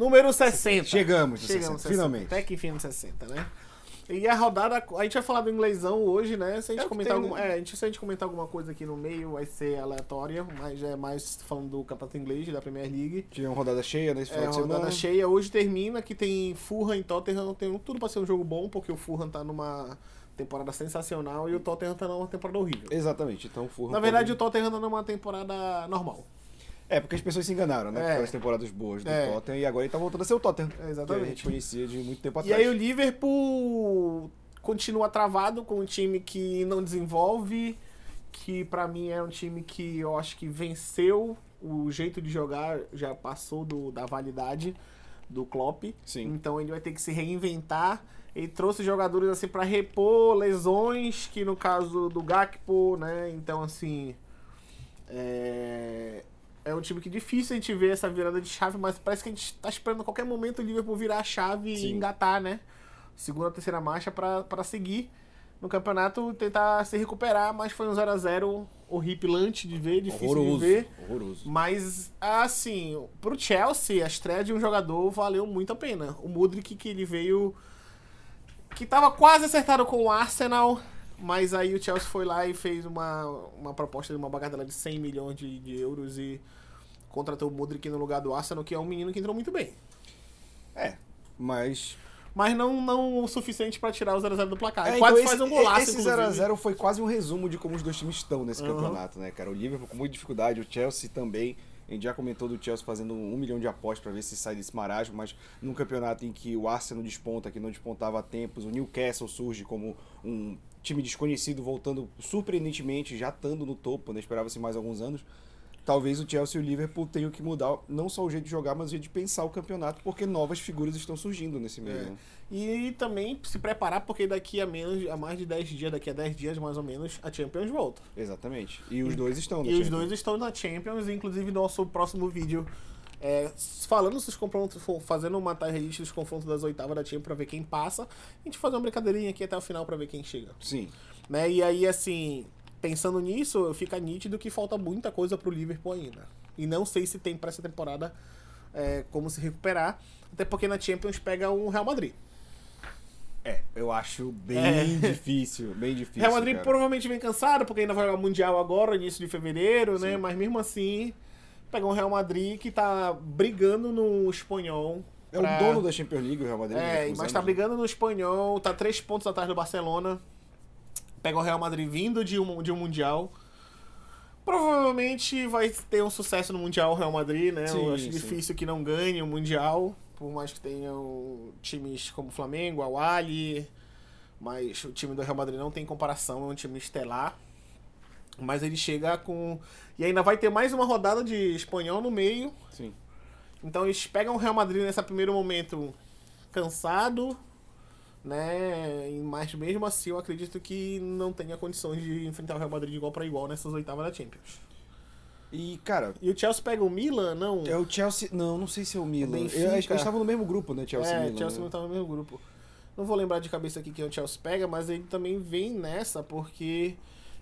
Número 60. Chegamos Chegamos 60, finalmente. Até que enfim no 60, né? E a rodada, a gente vai falar do inglesão hoje, né? Se a gente É o comentar tem, alguma, né? é, a gente, se a gente comentar alguma coisa aqui no meio, vai ser aleatória, mas é mais falando do campeonato inglês da Premier League. Tivemos rodada cheia nesse É, final de rodada semana. cheia. Hoje termina que tem Fulham e Tottenham. Tem tudo pra ser um jogo bom, porque o Fulham tá numa temporada sensacional e o Tottenham tá numa temporada horrível. Exatamente, então o Fulham Na verdade, o pode- Tottenham tá numa temporada normal. É, porque as pessoas se enganaram, né? É. Temporadas boas do É. Tottenham e agora ele tá voltando a ser o Tottenham. É, exatamente. Que a gente conhecia de muito tempo E atrás. aí o Liverpool continua travado com um time que não desenvolve, que pra mim é um time que eu acho que venceu o jeito de jogar, já passou do, da validade do Klopp. Sim. Então ele vai ter que se reinventar. Ele trouxe jogadores assim para repor lesões, que no caso do Gakpo, né? Então assim, é... é um time que é difícil a gente ver essa virada de chave, mas parece que a gente tá esperando a qualquer momento o Liverpool virar a chave e Sim. engatar, né? Segunda, terceira marcha para seguir no campeonato, tentar se recuperar, mas foi um 0 a 0 horripilante de ver, difícil horroroso, de ver. horroroso. Mas, assim, pro Chelsea, a estreia de um jogador valeu muito a pena. O Mudrik, que ele veio. que tava quase acertado com o Arsenal, mas aí o Chelsea foi lá e fez uma, uma proposta de uma bagatela de 100 milhões de, de euros e contratou o Mudrik no lugar do Arsenal, que é um menino que entrou muito bem. É, mas... Mas não, não o suficiente pra tirar o 0x0 do placar. É, quase então faz um golaço, Esse inclusive. 0x0 foi quase um resumo de como os dois times estão nesse Uhum. campeonato, né, cara? O Liverpool com muita dificuldade, o Chelsea também. A gente já comentou do Chelsea fazendo um milhão de apostas pra ver se sai desse marasmo, mas num campeonato em que o Arsenal desponta, que não despontava há tempos, o Newcastle surge como um time desconhecido, voltando surpreendentemente, já estando no topo, né? Esperava-se mais alguns anos. Talvez o Chelsea e o Liverpool tenham que mudar não só o jeito de jogar, mas o jeito de pensar o campeonato, porque novas figuras estão surgindo nesse meio. É. né? E também se preparar, porque daqui a menos, a mais de 10 dias, daqui a 10 dias mais ou menos, a Champions volta. Exatamente. E os dois estão no E os Champions. dois estão na Champions, inclusive nosso próximo vídeo. É, falando dos confrontos, fazendo uma list dos confrontos das oitavas da Champions pra ver quem passa. A gente fazer uma brincadeirinha aqui até o final pra ver quem chega. Sim. Né? E aí, assim, pensando nisso, fica nítido que falta muita coisa pro Liverpool ainda. E não sei se tem pra essa temporada é, como se recuperar. Até porque na Champions pega um Real Madrid. É, eu acho bem É. difícil, bem difícil. Real Madrid cara. provavelmente vem cansado, porque ainda vai jogar Mundial agora, início de fevereiro, né? Sim. Mas mesmo assim, pega um Real Madrid que tá brigando no espanhol. É pra- o dono da Champions League, o Real Madrid. É, últimos mas tá anos. brigando no espanhol, tá três pontos atrás do Barcelona. Pega o Real Madrid vindo de um, de um Mundial. Provavelmente vai ter um sucesso no Mundial o Real Madrid, né? Sim, Eu acho sim. difícil que não ganhe o Mundial, por mais que tenham times como o Flamengo, o Ali, mas o time do Real Madrid não tem comparação, é um time estelar. Mas ele chega com. E ainda vai ter mais uma rodada de espanhol no meio. Sim. Então eles pegam o Real Madrid nesse primeiro momento cansado, né? Mas mesmo assim eu acredito que não tenha condições de enfrentar o Real Madrid de igual para igual nessas oitavas da Champions. E, cara, E o Chelsea pega o Milan? Não. é o Chelsea. Não, não sei se é o Milan. Benfica. Eu, acho que eles estavam no mesmo grupo, né? Chelsea é, Milan. Chelsea né? não tá no mesmo grupo. Não vou lembrar de cabeça aqui quem o Chelsea pega, mas ele também vem nessa porque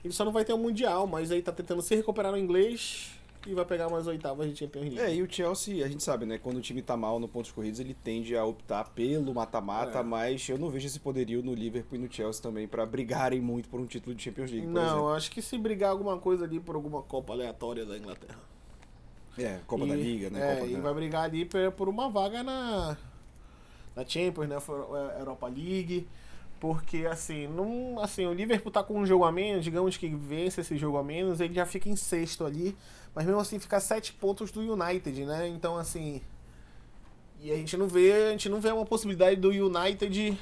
ele só não vai ter o Mundial, mas aí tá tentando se recuperar no inglês e vai pegar umas oitavas de Champions League. É, e o Chelsea, a gente sabe, né? Quando o time tá mal no pontos corridos, ele tende a optar pelo mata-mata, É. mas eu não vejo esse poderio no Liverpool e no Chelsea também pra brigarem muito por um título de Champions League, Não, exemplo. acho que se brigar alguma coisa ali por alguma Copa aleatória da Inglaterra. É, Copa da E- Liga, né? É, Copa e da... vai brigar ali por, uma vaga na, na Champions, né? É, Europa League. Porque, assim, não, assim, o Liverpool tá com um jogo a menos, digamos que vence esse jogo a menos, ele já fica em sexto ali. Mas mesmo assim fica sete pontos do United, né? Então, assim. E a gente não vê, a gente não vê uma possibilidade do United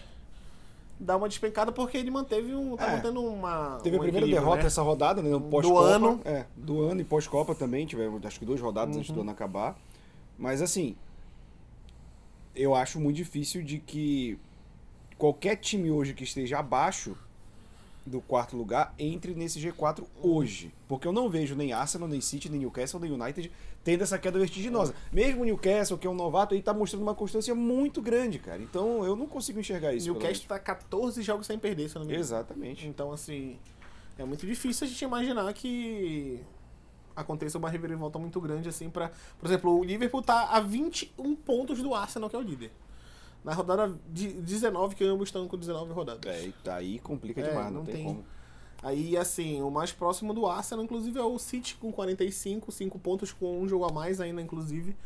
dar uma despencada porque ele manteve um. tá É. mantendo uma. Teve um a primeira derrota né? essa rodada, né? No Do pós-Copa. ano. É, do ano e pós-Copa também. Tivemos, acho que duas rodadas antes Uhum. do ano acabar. Mas, assim, eu acho muito difícil de que qualquer time hoje que esteja abaixo do quarto lugar entre nesse G4 hoje. Porque eu não vejo nem Arsenal, nem City, nem Newcastle, nem United tendo essa queda vertiginosa. Mesmo o Newcastle, que é um novato, aí tá mostrando uma constância muito grande, cara. Então eu não consigo enxergar isso. E Cast tá 14 jogos sem perder, se eu não me engano. Exatamente. Então, assim, é muito difícil a gente imaginar que aconteça uma reviravolta muito grande, assim, pra. Por exemplo, o Liverpool tá a 21 pontos do Arsenal, que é o líder. Na rodada de 19, que ambos estão com 19 rodadas. É, e aí complica É, demais, não, não tem, tem. como. Aí, assim, o mais próximo do Arsenal, inclusive, é o City com 45, 5 pontos com um jogo a mais ainda, inclusive.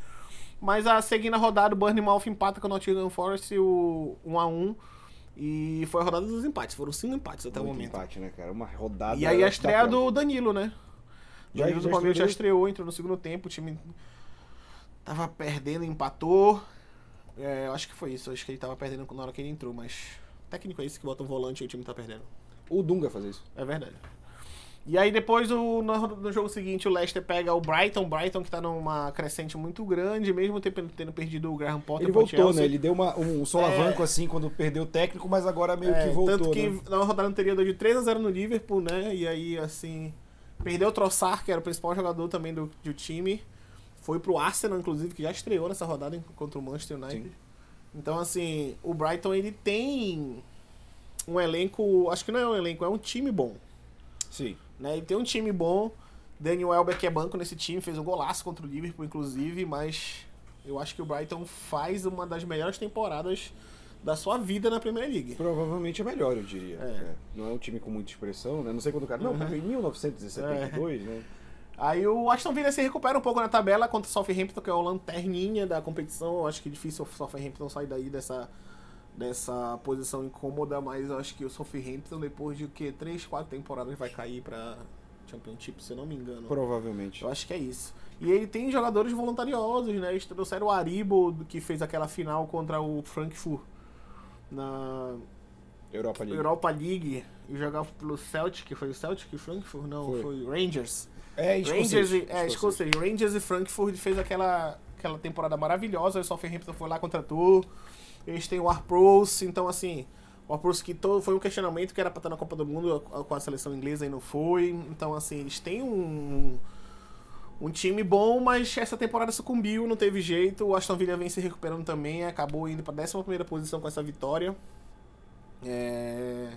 Mas a seguindo a rodada, o Bournemouth empata com o Nottingham Forest o 1x1. E foi a rodada dos empates, foram 5 empates até o Muito momento. empate, né, cara? Uma rodada. E aí a estreia do Danilo, né? Já- Danilo do Palmeiras já estreou, entrou no segundo tempo, o time tava perdendo, empatou. É, eu acho que foi isso, acho que ele tava perdendo na hora que ele entrou, mas técnico é esse que bota um volante e o time tá perdendo. O Dunga fazer isso. É verdade. E aí depois o, no, no jogo seguinte o Leicester pega o Brighton, Brighton que tá numa crescente muito grande, mesmo tendo, tendo perdido o Graham Potter Ele voltou, Chelsea. né? Ele deu uma, um solavanco assim quando perdeu o técnico, mas agora meio É, que voltou, tanto que né? na rodada anterior deu de 3 a 0 no Liverpool, né? E aí, assim, perdeu o Trossard, que era o principal jogador também do, do time. Foi pro Arsenal, inclusive, que já estreou nessa rodada contra o Manchester United. Sim. Então, assim, o Brighton, ele tem um elenco... Acho que não é um elenco, é um time bom. Sim. Né? Ele tem um time bom. Daniel Welbeck que é banco nesse time, fez um golaço contra o Liverpool, inclusive, mas eu acho que o Brighton faz uma das melhores temporadas da sua vida na Premier League. Provavelmente é melhor, eu diria. É. É. Não é um time com muita expressão, né? Não sei quando o cara. Não, Uhum. em 1972, né? Aí o Aston Villa se recupera um pouco na tabela contra o Southampton, que é o lanterninha da competição. Eu acho que é difícil o Southampton sair daí dessa, dessa posição incômoda, mas eu acho que o Southampton, depois de o quê? 3, 4 temporadas, vai cair pra Championship, se eu não me engano. Provavelmente. Eu acho que é isso. E ele tem jogadores voluntariosos, né? Eles trouxeram o Aribo, que fez aquela final contra o Frankfurt na Europa League. Europa League e jogava pelo Celtic, foi o Celtic Frankfurt? Não, Foi. foi, o Rangers. É, Rangers escocês. e, é, escocês. Rangers e Frankfurt fez aquela, aquela temporada maravilhosa. O Southampton foi lá, contratou. Eles têm o Arpros, então assim, o Arpros que todo, foi um questionamento que era pra estar na Copa do Mundo com a seleção inglesa e não foi. Então assim, eles têm um, um time bom, mas essa temporada sucumbiu, não teve jeito. O Aston Villa vem se recuperando também, acabou indo pra 11 posição com essa vitória. É,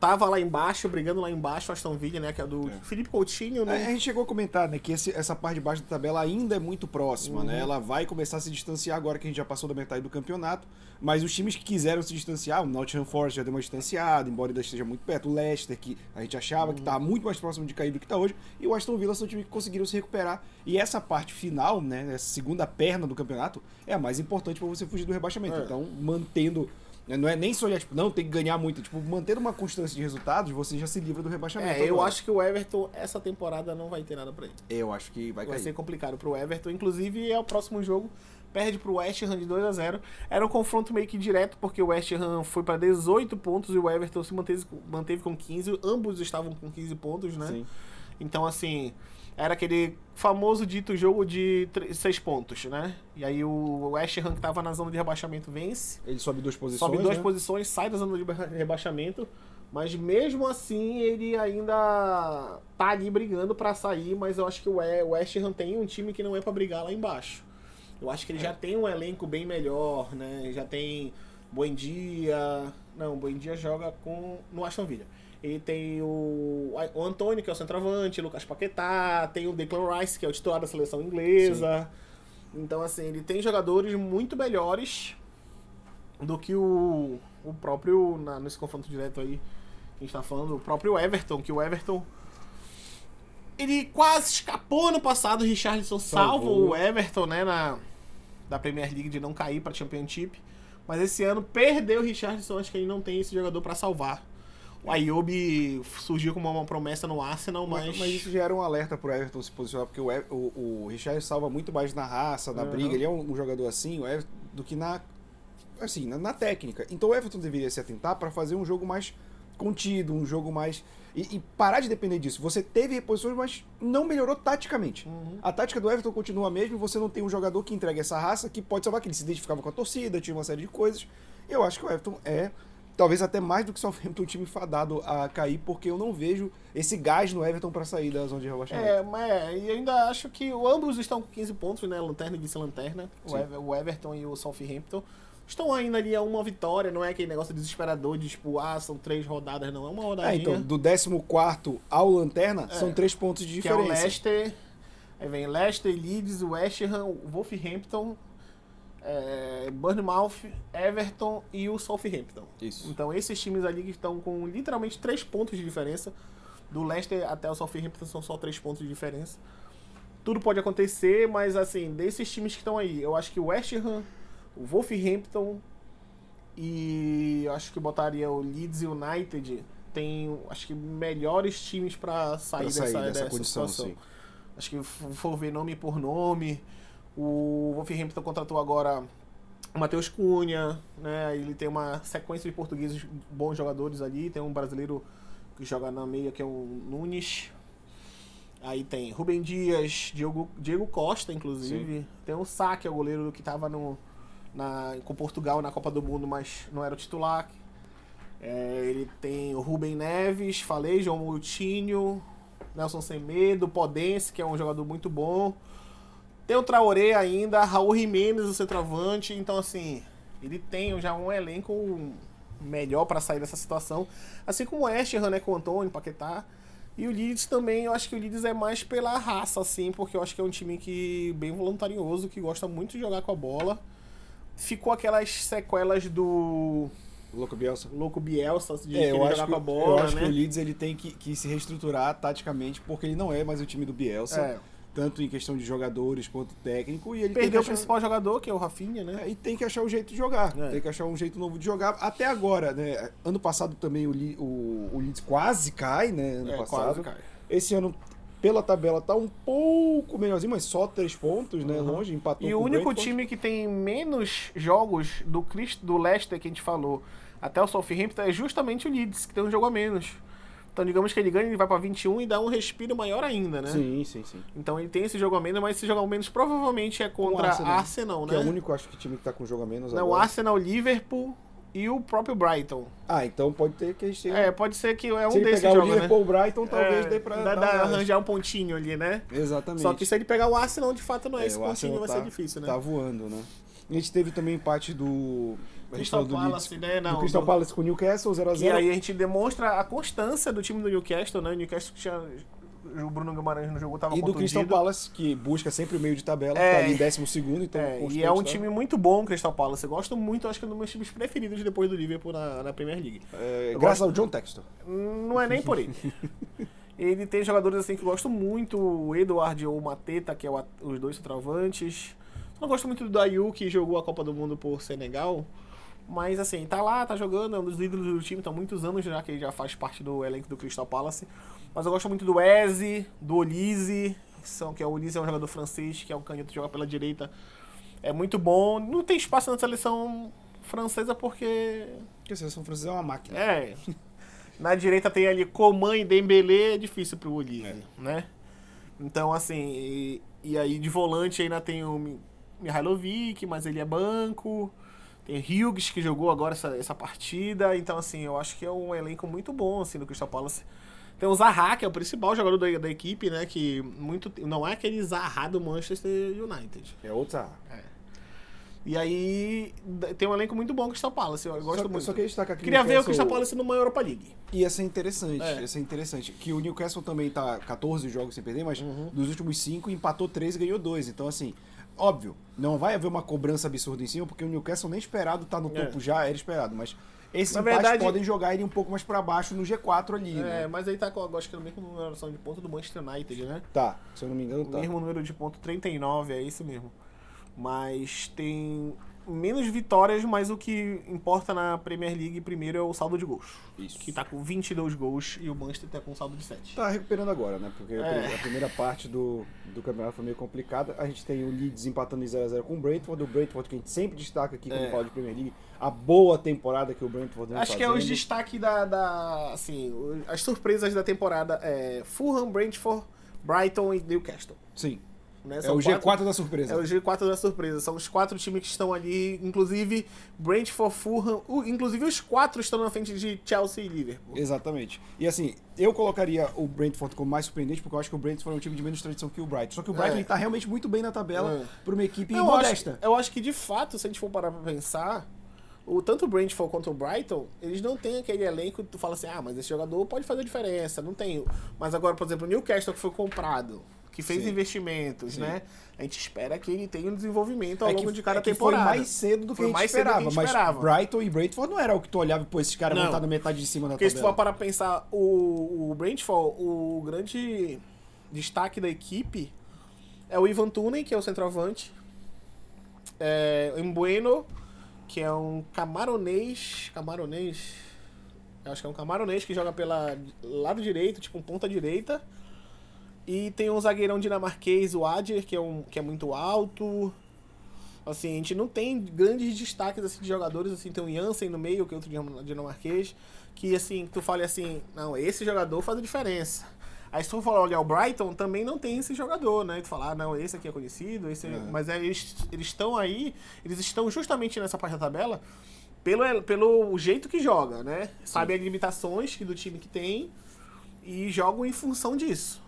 Tava lá embaixo, brigando lá embaixo, o Aston Villa, né? Que é do É. Felipe Coutinho, né? a gente chegou a comentar, né, que esse- essa parte de baixo da tabela ainda é muito próxima, Uhum. né? Ela vai começar a se distanciar agora que a gente já passou da metade do campeonato. Mas os times que quiseram se distanciar, o Nottingham Forest já deu uma distanciada, embora ainda esteja muito perto. O Leicester, que a gente achava que Uhum. tá muito mais próximo de cair do que tá hoje. E o Aston Villa são times que conseguiram se recuperar. E essa parte final, né, essa segunda perna do campeonato, é a mais importante para você fugir do rebaixamento. É. Então, mantendo. Né, Não é nem só olhar, tipo, não, tem que ganhar muito. Tipo, mantendo uma constância de resultados, você já se livra do rebaixamento. É, eu agora. acho que o Everton, essa temporada, não vai ter nada pra ele. Eu acho que vai Vai, cair. ser complicado pro Everton. Inclusive, é o próximo jogo. Perde pro West Ham de 2 a 0 Era um confronto meio que direto, porque o West Ham foi pra 18 pontos e o Everton se manteve, manteve com 15. Ambos estavam com 15 pontos, né? Sim. Então, assim, era aquele famoso dito jogo de 6 pontos, né? E aí o West Ham, que tava na zona de rebaixamento, vence. Ele sobe duas posições. Sobe duas né? posições, sai da zona de reba- rebaixamento. Mas mesmo assim, ele ainda tá ali brigando pra sair. Mas eu acho que o We- o West Ham tem um time que não é pra brigar lá embaixo. Eu acho que ele já tem um elenco bem melhor, né? Já tem Buendia. Não, Buendia joga com no Aston Villa. Ele tem o, o Antônio, que é o centroavante, Lucas Paquetá, tem o Declan Rice, que é o titular da seleção inglesa. Então, assim, ele tem jogadores muito melhores do que o, o próprio, na- nesse confronto direto aí, que a gente tá falando, o próprio Everton, que o Everton. Ele quase escapou no passado, o Richarlison Salvou. o Everton, né, na, da Premier League de não cair pra Championship. Mas esse ano perdeu o Richarlison, acho que ele não tem esse jogador pra salvar. O Ayobi surgiu como uma promessa no Arsenal, mas. Mas, mas isso já era um alerta pro Everton se posicionar, porque o, o, o Richard salva muito mais na raça, na Aham. briga. Ele é um, um jogador assim, o Everton, do que na. Assim, na, na técnica. Então o Everton deveria se atentar para fazer um jogo mais contido, um jogo mais. E, e parar de depender disso. Você teve reposições, mas não melhorou taticamente. Uhum. A tática do Everton continua a mesma e você não tem um jogador que entrega essa raça que pode salvar, que ele se identificava com a torcida, tinha uma série de coisas. Eu acho que o Everton é, talvez até mais do que Southampton, um time fadado a cair, porque eu não vejo esse gás no Everton para sair da zona de rebaixamento. É, mas é, e ainda acho que ambos estão com 15 pontos, né? Lanterna e vice-lanterna. O, Everton e o Southampton. Estão ainda ali a uma vitória, não é aquele negócio desesperador de tipo, ah, são três rodadas, não. É uma É, rodadinha. então, do 14 ao Lanterna, É. são três pontos de que é o diferença. Leicester. Aí vem Leicester, Leeds, West Ham, Wolverhampton, é, Bournemouth, Everton e o Southampton. Isso. Então esses times ali que estão com literalmente três pontos de diferença. Do Leicester até o Southampton são só três pontos de diferença. Tudo pode acontecer, mas assim, desses times que estão aí, eu acho que o West Ham, o Wolverhampton e eu acho que botaria o Leeds United tem, acho que melhores times para sair, sair dessa, dessa dessa condição, situação. sim. Acho que for ver nome por nome, o Wolverhampton contratou agora o Matheus Cunha, né? Ele tem uma sequência de portugueses bons jogadores ali, tem um brasileiro que joga na meia que é o Nunes. Aí tem Rubem Dias, Diego, Diego Costa, inclusive. Tem o Sá, que é o goleiro que estava no, na, com Portugal na Copa do Mundo, mas não era o titular. É, ele tem o Rubem Neves, falei, João Moutinho, Nelson Semedo, Podense, que é um jogador muito bom. Tem o Traoré ainda, Raul Jimenez, o centroavante. Então, assim, ele tem já um elenco melhor para sair dessa situação. Assim como o Ham, né, com o Antônio, Paquetá. E o Leeds também, eu acho que o Leeds é mais pela raça, assim, porque eu acho que é um time que bem voluntarioso, que gosta muito de jogar com a bola. Ficou aquelas sequelas do Louco Bielsa. louco Bielsa de É, eu acho, jogar que, com a eu bola, acho né? que o Leeds ele tem que, que se reestruturar taticamente, porque ele não é mais o time do Bielsa, É. tanto em questão de jogadores quanto técnico, e ele Perdeu o achar- principal jogador, que é o Rafinha, né? É, e tem que achar um jeito de jogar. É. Tem que achar um jeito novo de jogar. Até agora, né? Ano passado também o, Le- o, o Leeds quase cai, né? Ano É, passado. Esse ano, pela tabela, tá um pouco melhorzinho, mas só três pontos, né? Uhum. Longe, empatou E o único Brentford. time que tem menos jogos do, Crist- do Leicester que a gente falou até o Southampton é justamente o Leeds, que tem um jogo a menos. Então, digamos que ele ganha, ele vai pra 21 e dá um respiro maior ainda, né? Sim, sim, sim. Então ele tem esse jogo a menos, mas esse jogo a menos provavelmente é contra Arsenal, Arsenal, Que é né? o único, acho que, time que tá com jogo a menos Não, o agora. Arsenal, Liverpool e o próprio Brighton. Ah, então pode ter que a gente tenha... É, pode ser que é um Se ele desses pegar o jogos, né? Liverpool o Brighton, talvez É, dê pra dá, dá arranjar um pontinho ali, né? Exatamente. Só que se ele pegar o Arsenal, de fato não é, É, esse o pontinho, vai tá- ser difícil, né? Tá voando, né? A gente teve também empate do... Crystal falou do Palace, Leeds- né? Não, do Crystal do- Palace com o Newcastle, 0x0. E aí a gente demonstra a constância do time do Newcastle, né? O Newcastle que tinha. O Bruno Guimarães no jogo tava E do Crystal. Palace, que busca sempre o meio de tabela, É. tá ali em décimo segundo, então... É, e é um tá? time muito bom, o Crystal Palace. Eu gosto muito, acho que é um dos meus times preferidos depois do Liverpool na, na Premier League. É, graças gosto- ao John Textor. Não é nem por ele. ele tem jogadores assim que eu gosto muito, o Eduardo ou o Mateta, que é o os dois centroavantes. Não gosto muito do Ayu, que jogou a Copa do Mundo por Senegal. Mas assim, tá lá, tá jogando, é um dos líderes do time, tá há muitos anos já que ele já faz parte do elenco do Crystal Palace. Mas eu gosto muito do Eze, do Olise, que são, que é o Olise é um jogador francês, que é um canhoto que joga pela direita. É muito bom. Não tem espaço na seleção francesa porque Porque a seleção francesa é uma máquina. é. Na direita tem ali Coman e Dembélé, é difícil pro Olise, É. né? Então, assim, e, e aí de volante ainda tem o Mi- Mihailovic, mas ele é banco. Tem Hughes, que jogou agora essa, essa partida. Então, assim, eu acho que é um elenco muito bom, assim, do Crystal Palace. Tem o Zaha, que é o principal jogador da, da equipe, né? Que muito, não é aquele Zaha do Manchester United. É outra. E aí tem um elenco muito bom do Crystal Palace. Eu gosto só, muito. Só queria destacar aqui Queria ver o Newcastle- Crystal Palace numa Europa League. Ia ser interessante, É. ia ser interessante. Que o Newcastle também tá 14 jogos sem perder, mas Uhum. dos últimos 5 empatou 3 e ganhou 2. Então, assim, óbvio, não vai haver uma cobrança absurda em cima, porque o Newcastle nem esperado tá no É. topo já, era esperado. Mas esses Na verdade- podem jogar ele um pouco mais pra baixo no G4 ali, É, né? mas aí tá com, acho que é a mesma numeração de ponto do Manchester United, né? Tá, se eu não me engano, O tá. mesmo número de ponto 39, é isso mesmo. Mas tem menos vitórias, mas o que importa na Premier League primeiro é o saldo de gols. Isso. Que tá com 22 gols e o Manchester tá com saldo de 7. Tá recuperando agora, né? Porque a É. a primeira parte do, do campeonato foi meio complicada. A gente tem o Leeds empatando em 0x0 com o Brentford. O Brentford que a gente sempre destaca aqui quando É. fala de Premier League. A boa temporada que o Brentford vem Acho que é os fazendo. destaques da, da. Assim, as surpresas da temporada é Fulham, Brentford, Brighton e Newcastle. Sim, Né? é o quatro- G4 da surpresa. É o G4 da surpresa. São os quatro times que estão ali, inclusive Brentford, Fulham. o- inclusive os quatro estão na frente de Chelsea e Liverpool. Exatamente. E assim, eu colocaria o Brentford como mais surpreendente, porque eu acho que o Brentford é um time de menos tradição que o Brighton. Só que o Brighton É. ele tá realmente muito bem na tabela É. para uma equipe eu, modesta. acho, eu acho que de fato, se a gente for parar pra pensar, o, tanto o Brentford quanto o Brighton, eles não têm aquele elenco que tu fala assim, ah, mas esse jogador pode fazer diferença. Não tem. Mas agora, por exemplo, o Newcastle que foi comprado. Que fez Sim. investimentos, Sim. né? A gente espera que ele tenha um desenvolvimento ao É que- longo de cada é temporada. Foi mais cedo do que Foi a gente mais cedo do que a esperava, gente mas esperava. Brighton e Brentford não era o que tu olhava, pô, esses caras vão estar na metade de cima da Porque se tu tabela. for para pensar, o, o Brentford, o grande destaque da equipe é o Ivan Tunen, que é o centroavante. É, o Embueno, que é um camaronês. Camaronês? Eu Acho que é um camaronês que joga pela lado direito, tipo um ponta direita. E tem um zagueirão dinamarquês, o Adjer, que é, um, que é muito alto. Assim, a gente não tem grandes destaques assim, de jogadores, assim, tem o Jansen no meio, que é outro dinam- dinamarquês, que assim, tu fale assim, não, esse jogador faz a diferença. Aí se tu for olhar o Brighton, também não tem esse jogador, né? Tu falar, ah, não, esse aqui é conhecido, esse é- É. mas é, eles eles estão aí, eles estão justamente nessa parte da tabela pelo, pelo jeito que joga, né? Sabe as limitações que do time que tem e jogam em função disso.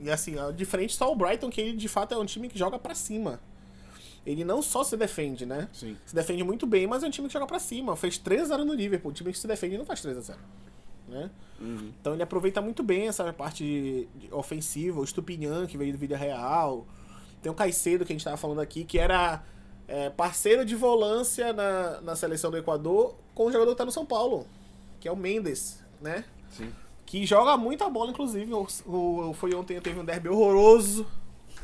E assim, frente só o Brighton, que ele de fato é um time que joga pra cima. Ele não só se defende, né? Sim. Se defende muito bem, mas é um time que joga pra cima. Fez 3x0 no Liverpool. O time que se defende não faz 3x0. Né? Uhum. Então ele aproveita muito bem essa parte ofensiva. O Stupinhan, que veio do Vida Real. Tem o Caicedo, que a gente tava falando aqui, que era é, parceiro de volância na, na seleção do Equador com o jogador que tá no São Paulo, que é o Mendes, né? Sim. Que joga muita bola, inclusive. O, o- foi ontem, teve um derby horroroso.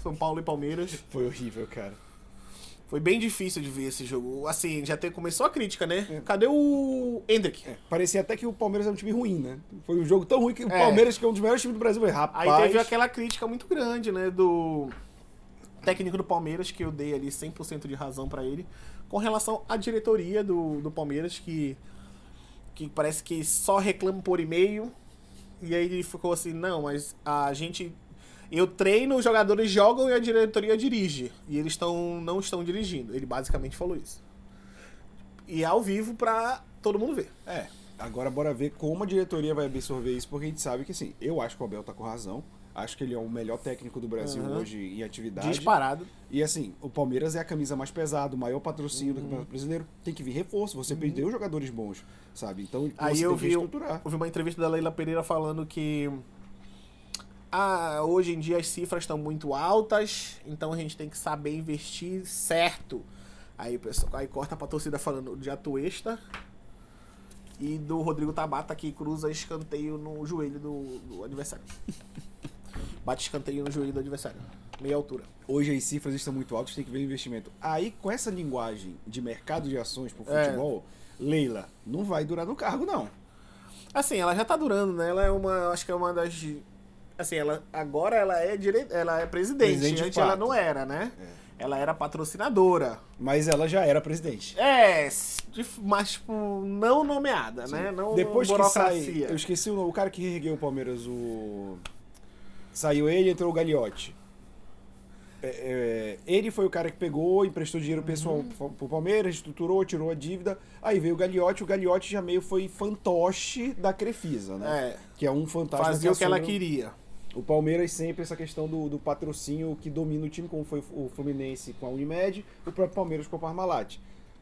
São Paulo e Palmeiras. Foi horrível, cara. Foi bem difícil de ver esse jogo. Assim, já tem, começou a crítica, né? Cadê o Hendrick? É, parecia até que o Palmeiras era um time ruim, né? Foi um jogo tão ruim que o É. Palmeiras, que é um dos melhores times do Brasil, foi rapaz. Aí teve aquela crítica muito grande, né? Do técnico do Palmeiras, que eu dei ali 100% de razão pra ele, com relação à diretoria do, do Palmeiras, que, que parece que só reclama por e-mail. E aí ele ficou assim: não, mas a gente. Eu treino, os jogadores jogam e a diretoria dirige. E eles tão, não estão dirigindo. Ele basicamente falou isso. E ao vivo pra todo mundo ver. É, agora bora ver como a diretoria vai absorver isso, porque a gente sabe que, assim, eu acho que o Abel tá com razão. Acho que ele é o melhor técnico do Brasil Aham. hoje em atividade. Disparado. E assim, o Palmeiras é a camisa mais pesada, o maior patrocínio Uhum. do Campeonato Brasileiro. Tem que vir reforço. Você perdeu jogadores bons, sabe? Então Aí eu vi, estruturar. eu vi uma entrevista da Leila Pereira falando que ah, hoje em dia as cifras estão muito altas, então a gente tem que saber investir certo. Aí, pessoal, aí corta pra torcida falando de Atuesta e do Rodrigo Tabata que cruza escanteio no joelho do, do adversário. Bate escanteio no joelho do adversário. Meia altura. Hoje as cifras estão muito altas, tem que ver investimento. Aí, com essa linguagem de mercado de ações pro É. futebol, Leila, não vai durar no cargo, não. Assim, ela já tá durando, né? Ela é uma. Acho que é uma das. Assim, ela agora ela é dire... ela é presidente. Presidente de Antes ela não era, né? Ela era patrocinadora. Mas ela já era presidente. É, mas tipo, não nomeada, né? Não Depois que sai. Eu esqueci o, o cara que ergueu o Palmeiras, o. Saiu ele entrou o Gagliotti. É, é, ele foi o cara que pegou, emprestou dinheiro pessoal Uhum. pro Palmeiras, estruturou, tirou a dívida. Aí veio o Gagliotti, o Gagliotti já meio foi fantoche da Crefisa, né? É, Que é um fantasma fazia o que ela queria. O Palmeiras sempre essa questão do, do patrocínio que domina o time, como foi o Fluminense com a Unimed, o próprio Palmeiras com a Parmalat.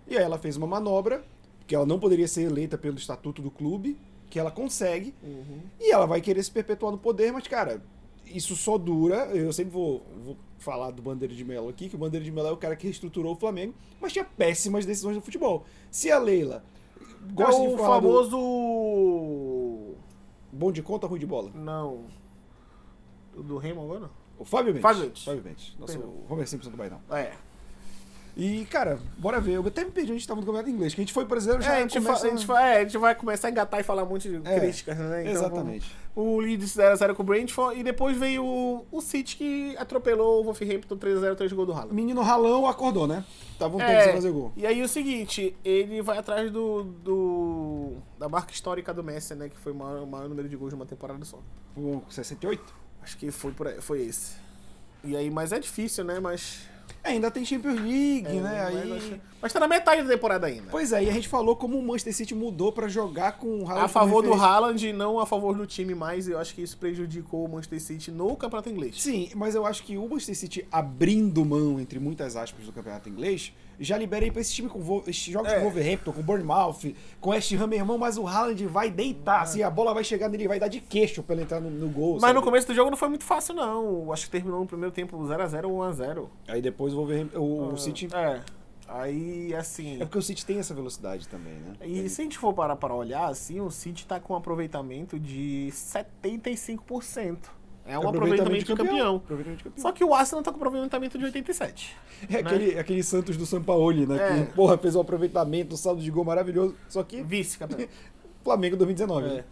E aí ela fez uma manobra, que ela não poderia ser eleita pelo estatuto do clube, que ela consegue, Uhum. e ela vai querer se perpetuar no poder, mas, cara, isso só dura. Eu sempre vou, vou falar do Bandeira de Melo aqui, que o Bandeira de Melo é o cara que reestruturou o Flamengo, mas tinha péssimas decisões no futebol. Se a Leila gosta é de o falar do famoso. bom de conta, ruim de bola. Não. O do Remo agora? O Fábio Mendes. Fábio Mendes. Fábio Mendes. Nosso Perdão. Homer Simpson do Bainão. É. E, cara, bora ver. Eu até me perdi, a gente tava no campeonato inglês. Que a gente foi brasileiro É, já a, gente começa... fa- a, gente fa- é, a gente vai começar a engatar e falar um monte de É, críticas, né? Então, Exatamente. O Leeds 0x0 com o Brentford e depois veio o, o City que atropelou o Wolverhampton 3x0, 3 gols do Haaland. Menino Ralão acordou, né? Tava um tempo É, sem fazer gol. E aí o seguinte, ele vai atrás do, do da marca histórica do Messi, né? Que foi o maior, o maior número de gols numa temporada só. Com 68. Acho que foi, por aí, foi esse. E aí, mas é difícil, né? Mas. É, ainda tem Champions League, é, né? mas, Aí... mas tá na metade da temporada ainda. Pois é, e a gente falou como o Manchester City mudou pra jogar com o Haaland a favor do. Haaland e não a favor do time mais. Eu acho que isso prejudicou o Manchester City no campeonato inglês. Sim, mas eu acho que o Manchester City abrindo mão, entre muitas aspas, do campeonato inglês, já liberei pra esse time com Vol- esses jogos É. com Wolverhampton, com Bournemouth, com West Ham, meu irmão, mas o Haaland vai deitar, assim, a bola vai chegar nele, vai dar de queixo pra ele entrar no, no gol. Mas sabe? no começo do jogo não foi muito fácil, não. Acho que terminou no primeiro tempo 0x0 ou 1x0. Aí depois o Wolverhampton, o, o City... É. Aí, assim. É porque o City tem essa velocidade também, né? E se a gente for parar para olhar, assim, o City tá com um aproveitamento de 75%. É um aproveitamento de campeão. Aproveitamento de campeão. Só que o Arsenal tá com aproveitamento de 87%. É aquele, aquele Santos do Sampaoli, né? É. Que, porra, fez um aproveitamento, um saldo de gol maravilhoso. Só que Vice-campeão. Flamengo 2019. né?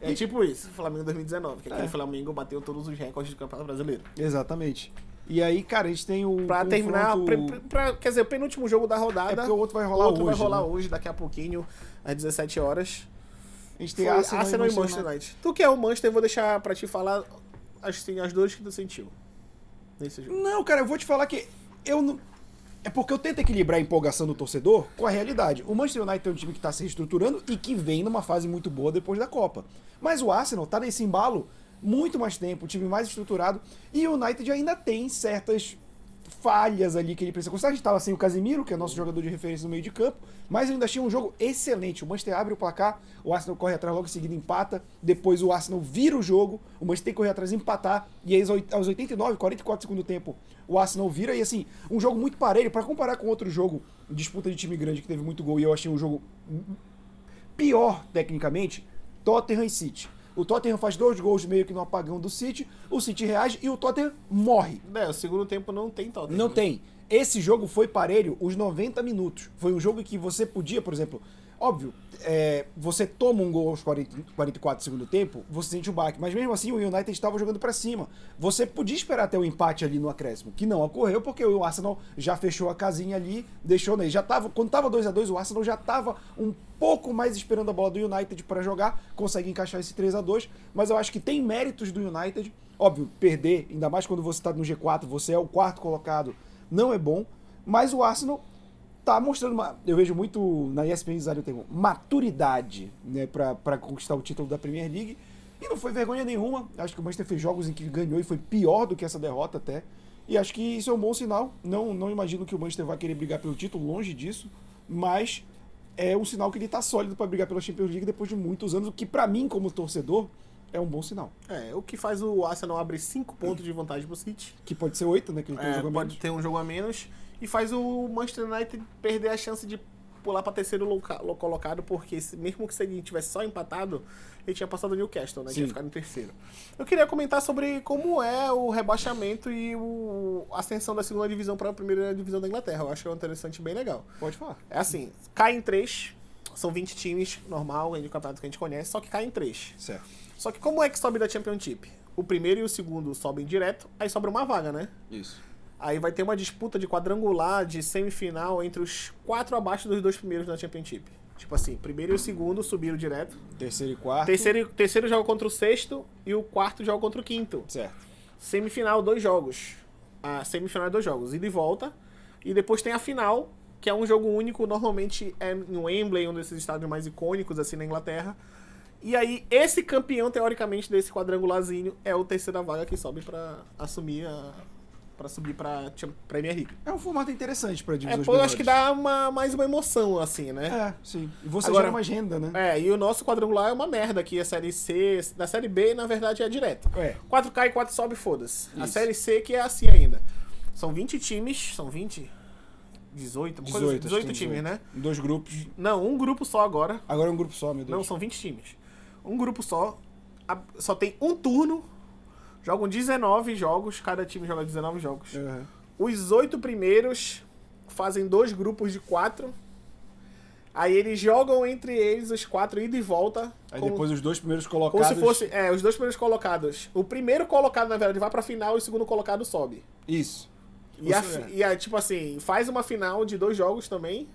É. É tipo isso, Flamengo 2019, que aquele É. Flamengo bateu todos os recordes do Campeonato Brasileiro. Exatamente. E aí, cara, a gente tem o. Pra confronto- terminar, pre- pra- quer dizer, o penúltimo jogo da rodada. É porque o outro vai o rolar outro hoje. vai rolar né? hoje, daqui a pouquinho, às 17 horas. A gente tem Foi Arsenal, Arsenal e Manchester United. Tu que é o Manchester, eu vou deixar pra te falar assim, as dores que tu sentiu nesse jogo. Não, cara, eu vou te falar que eu não. É porque eu tento equilibrar a empolgação do torcedor com a realidade. O Manchester United é um time que está se reestruturando e que vem numa fase muito boa depois da Copa. Mas o Arsenal tá nesse embalo muito mais tempo, um time mais estruturado, e o United ainda tem certas falhas ali que ele precisa consertar. A gente tava sem o Casemiro, que é nosso jogador de referência no meio de campo, mas ainda tinha um jogo excelente. O Manchester abre o placar, o Arsenal corre atrás logo em seguida empata, depois o Arsenal vira o jogo, o Manchester tem que correr atrás e empatar, e aí aos- aos 89, 44 do segundo tempo, o Arsenal vira, e assim, um jogo muito parelho, para comparar com outro jogo, disputa de time grande que teve muito gol, e eu achei um jogo pior tecnicamente, Tottenham City. O Tottenham faz dois gols meio que no apagão do City, o City reage e o Tottenham morre. É, o segundo tempo não tem Tottenham. Não tem. Esse jogo foi parelho os 90 minutos. Foi um jogo que você podia, por exemplo, óbvio, é, você toma um gol aos 40, 44 do segundo tempo, você sente o baque. Mas mesmo assim, o United estava jogando pra cima. Você podia esperar até o empate ali no acréscimo, que não ocorreu, porque o Arsenal já fechou a casinha ali, deixou nele. Já tava, quando tava 2 a 2 o Arsenal já tava um pouco mais esperando a bola do United para jogar, consegue encaixar esse 3 a 2 mas eu acho que tem méritos do United. Óbvio, perder, ainda mais quando você está no G4, você é o quarto colocado, não é bom. Mas o Arsenal tá mostrando uma. Eu vejo muito na ESPN usar o maturidade né, para conquistar o título da Premier League. E não foi vergonha nenhuma. Acho que o Manchester fez jogos em que ganhou e foi pior do que essa derrota até. E acho que isso é um bom sinal. Não, não imagino que o Manchester vai querer brigar pelo título, longe disso. Mas é um sinal que ele tá sólido para brigar pela Champions League depois de muitos anos, o que para mim, como torcedor, é um bom sinal. É, o que faz o Arsenal abrir 5 pontos de vantagem pro City. Que pode ser oito, né? Que ele tem um É, jogo a pode menos. ter um jogo a menos. E faz o Manchester United perder a chance de pular pra terceiro loca- lo- colocado, porque mesmo que se ele tivesse só empatado, ele tinha passado o Newcastle, né? Que ia Sim. ficar no terceiro. Eu queria comentar sobre como é o rebaixamento e o, a ascensão da segunda divisão para a primeira divisão da Inglaterra. Eu acho que é um interessante bem legal. Pode falar. É assim, cai em três, são 20 times, normal, é de campeonato que a gente conhece, só que cai em três. Certo. Só que como é que sobe da Championship? O primeiro e o segundo sobem direto, aí sobra uma vaga, né? Isso. Aí vai ter uma disputa de quadrangular, de semifinal, entre os quatro abaixo dos dois primeiros na Championship. Tipo assim, primeiro e o segundo subiram direto. Terceiro e quarto. Terceiro, terceiro joga contra o sexto e o quarto joga contra o quinto. Certo. Semifinal, dois jogos. A semifinal é dois jogos, ida e volta. E depois tem a final, que é um jogo único, normalmente é em Wembley, um desses estádios mais icônicos assim na Inglaterra. E aí, esse campeão, teoricamente, desse quadrangularzinho é o terceira vaga que sobe pra assumir a. pra subir pra Premier League. É um formato interessante para É, divisões pô, eu acho que dá uma, mais uma emoção, assim, né? É, sim. E você Agora- gera mais renda, né? É, e o nosso quadrangular é uma merda aqui, a série C. Na série B, na verdade, é direto. É. 4 cai, 4 sobe, foda-se. A série C que é assim ainda. São 20 times, são 20? 18? Uma coisa assim, 18, 18 acho que tem times, né? Dois grupos. Não, um grupo só agora. Agora é um grupo só, meu Deus. Não, são 20 times. Um grupo só. Só tem um turno. Jogam 19 jogos, cada time joga 19 jogos. Uhum. Os oito primeiros fazem dois grupos de quatro. Aí eles jogam entre eles os quatro ida e volta. Aí como- depois os dois primeiros Como colocados. se fosse, é, os dois primeiros colocados. O primeiro colocado, na verdade, vai pra final e o segundo colocado sobe. Isso. E, a, fi- e a, tipo assim, faz uma final de dois jogos também.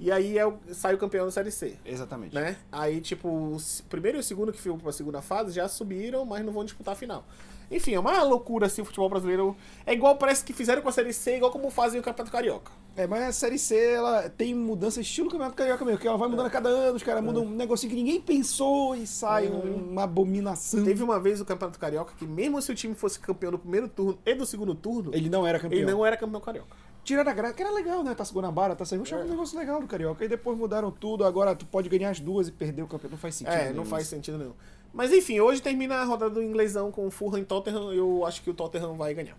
E aí é o- sai o campeão da Série C. Exatamente. Né? Aí, tipo, o primeiro e o segundo que foram pra segunda fase já subiram, mas não vão disputar a final. Enfim, é uma loucura assim o futebol brasileiro. É igual, parece que fizeram com a Série C, igual como fazem o Campeonato Carioca. É, mas a Série C, ela tem mudança estilo Campeonato Carioca mesmo, que ela vai mudando a cada ano, os caras mudam um negocinho que ninguém pensou e sai Uhum. uma abominação. Teve uma vez o Campeonato Carioca que, mesmo se o time fosse campeão do primeiro turno e do segundo turno, Ele não era campeão. ele não era campeão carioca. Tiraram a graça, que era legal, né? Taça Guanabara, Taça Rio, achava um negócio legal do Carioca. E depois mudaram tudo, agora tu pode ganhar as duas e perder o campeonato. Não faz sentido. É, nenhum não faz isso. sentido nenhum. Mas enfim, hoje termina a rodada do inglesão com o Fulham e Tottenham. Eu acho que o Tottenham vai ganhar.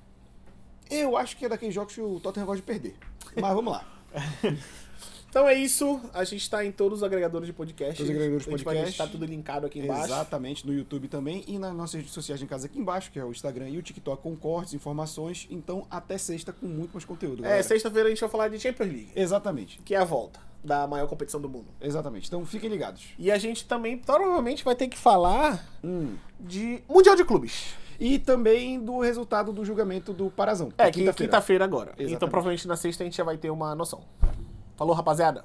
Eu acho que é daqueles jogos que o Tottenham gosta de perder. Mas vamos lá. Então é isso. A gente tá em todos os agregadores de podcast. Todos os agregadores de podcast. deixar tudo linkado aqui embaixo. Exatamente, no YouTube também e nas nossas redes sociais em casa aqui embaixo, que é o Instagram e o TikTok com cortes, informações. Então, até sexta com muito mais conteúdo. É, galera. sexta-feira a gente vai falar de Champions League, Exatamente, que é a volta da maior competição do mundo. exatamente. Então, fiquem ligados. E a gente também provavelmente vai ter que falar Hum. de Mundial de Clubes. E também do resultado do julgamento do Parazão. É, quinta-feira agora. Exatamente. Então provavelmente na sexta a gente já vai ter uma noção. Falou, rapaziada.